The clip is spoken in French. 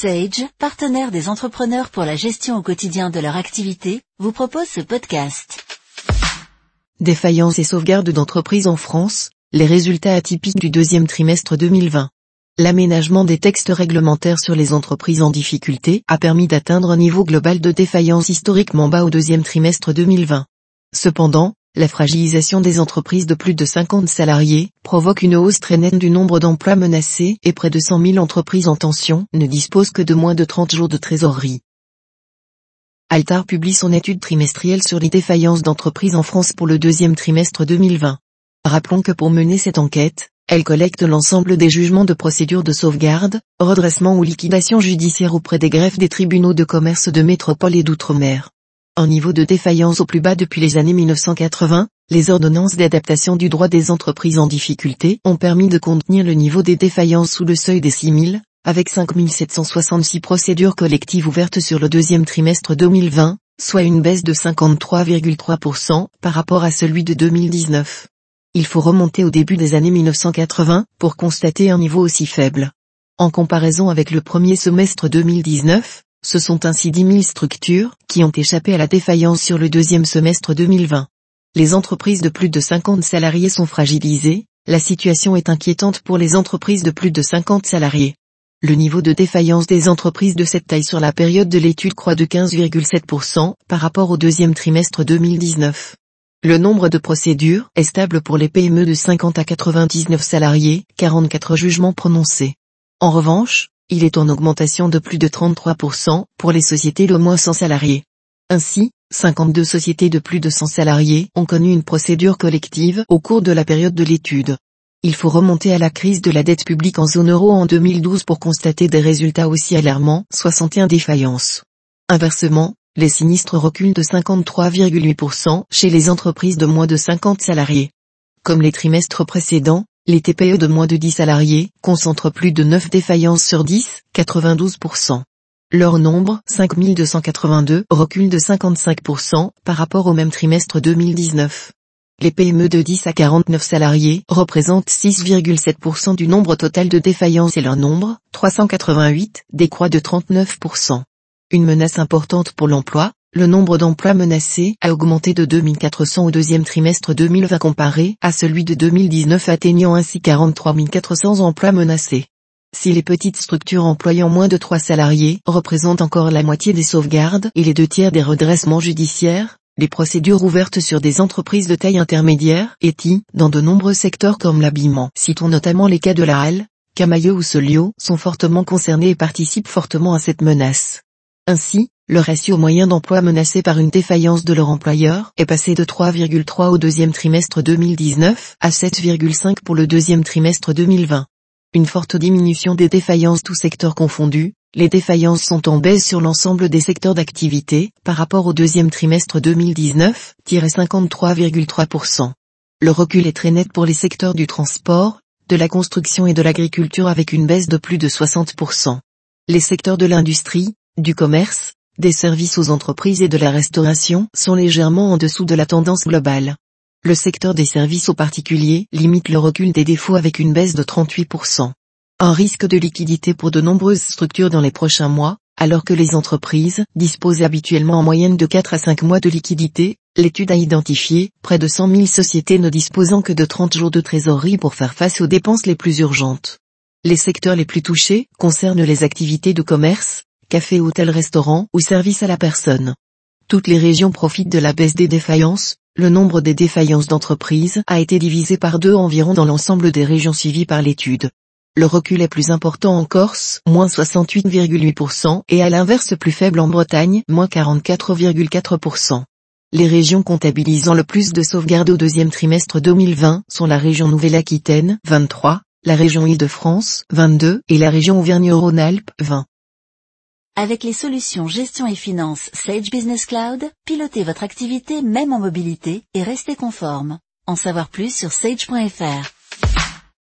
Sage, partenaire des entrepreneurs pour la gestion au quotidien de leur activité, vous propose ce podcast. Défaillance et sauvegarde d'entreprises en France, les résultats atypiques du deuxième trimestre 2020. L'aménagement des textes réglementaires sur les entreprises en difficulté a permis d'atteindre un niveau global de défaillance historiquement bas au deuxième trimestre 2020. Cependant, la fragilisation des entreprises de plus de 50 salariés provoque une hausse très nette du nombre d'emplois menacés et près de 100 000 entreprises en tension ne disposent que de moins de 30 jours de trésorerie. Altar publie son étude trimestrielle sur les défaillances d'entreprises en France pour le deuxième trimestre 2020. Rappelons que pour mener cette enquête, elle collecte l'ensemble des jugements de procédure de sauvegarde, redressement ou liquidation judiciaire auprès des greffes des tribunaux de commerce de métropole et d'outre-mer. Un niveau de défaillance au plus bas depuis les années 1980, les ordonnances d'adaptation du droit des entreprises en difficulté ont permis de contenir le niveau des défaillances sous le seuil des 6000, avec 5766 procédures collectives ouvertes sur le deuxième trimestre 2020, soit une baisse de 53,3% par rapport à celui de 2019. Il faut remonter au début des années 1980 pour constater un niveau aussi faible. En comparaison avec le premier semestre 2019, ce sont ainsi 10 000 structures qui ont échappé à la défaillance sur le deuxième semestre 2020. Les entreprises de plus de 50 salariés sont fragilisées, la situation est inquiétante pour les entreprises de plus de 50 salariés. Le niveau de défaillance des entreprises de cette taille sur la période de l'étude croît de 15,7% par rapport au deuxième trimestre 2019. Le nombre de procédures est stable pour les PME de 50 à 99 salariés, 44 jugements prononcés. En revanche, il est en augmentation de plus de 33% pour les sociétés d'au moins 100 salariés. Ainsi, 52 sociétés de plus de 100 salariés ont connu une procédure collective au cours de la période de l'étude. Il faut remonter à la crise de la dette publique en zone euro en 2012 pour constater des résultats aussi alarmants, 61 défaillances. Inversement, les sinistres reculent de 53,8% chez les entreprises de moins de 50 salariés. Comme les trimestres précédents, les TPE de moins de 10 salariés concentrent plus de 9 défaillances sur 10, 92%. Leur nombre, 5282, recule de 55% par rapport au même trimestre 2019. Les PME de 10 à 49 salariés représentent 6,7% du nombre total de défaillances et leur nombre, 388, décroît de 39%. Une menace importante pour l'emploi, le nombre d'emplois menacés a augmenté de 2400 au deuxième trimestre 2020 comparé à celui de 2019 atteignant ainsi 43 400 emplois menacés. Si les petites structures employant moins de 3 salariés représentent encore la moitié des sauvegardes et les deux tiers des redressements judiciaires, les procédures ouvertes sur des entreprises de taille intermédiaire et TI, dans de nombreux secteurs comme l'habillement, citons notamment les cas de la Halle, Camailleux ou Solio, sont fortement concernés et participent fortement à cette menace. Ainsi, le ratio moyen d'emploi menacé par une défaillance de leur employeur est passé de 3,3 au deuxième trimestre 2019 à 7,5 pour le deuxième trimestre 2020. Une forte diminution des défaillances tous secteurs confondus, les défaillances sont en baisse sur l'ensemble des secteurs d'activité par rapport au deuxième trimestre 2019, 53,3%. Le recul est très net pour les secteurs du transport, de la construction et de l'agriculture avec une baisse de plus de 60%. Les secteurs de l'industrie, du commerce, des services aux entreprises et de la restauration sont légèrement en dessous de la tendance globale. Le secteur des services aux particuliers limite le recul des défauts avec une baisse de 38%. Un risque de liquidité pour de nombreuses structures dans les prochains mois, alors que les entreprises disposent habituellement en moyenne de 4 à 5 mois de liquidité, l'étude a identifié près de 100 000 sociétés ne disposant que de 30 jours de trésorerie pour faire face aux dépenses les plus urgentes. Les secteurs les plus touchés concernent les activités de commerce, café, hôtel, restaurant ou service à la personne. Toutes les régions profitent de la baisse des défaillances, le nombre des défaillances d'entreprises a été divisé par deux environ dans l'ensemble des régions suivies par l'étude. Le recul est plus important en Corse, moins 68,8%, et à l'inverse plus faible en Bretagne, moins 44,4%. Les régions comptabilisant le plus de sauvegardes au deuxième trimestre 2020 sont la région Nouvelle-Aquitaine, 23, la région Île-de-France, 22, et la région Auvergne-Rhône-Alpes, 20. Avec les solutions gestion et finance Sage Business Cloud, pilotez votre activité même en mobilité et restez conforme. En savoir plus sur sage.fr.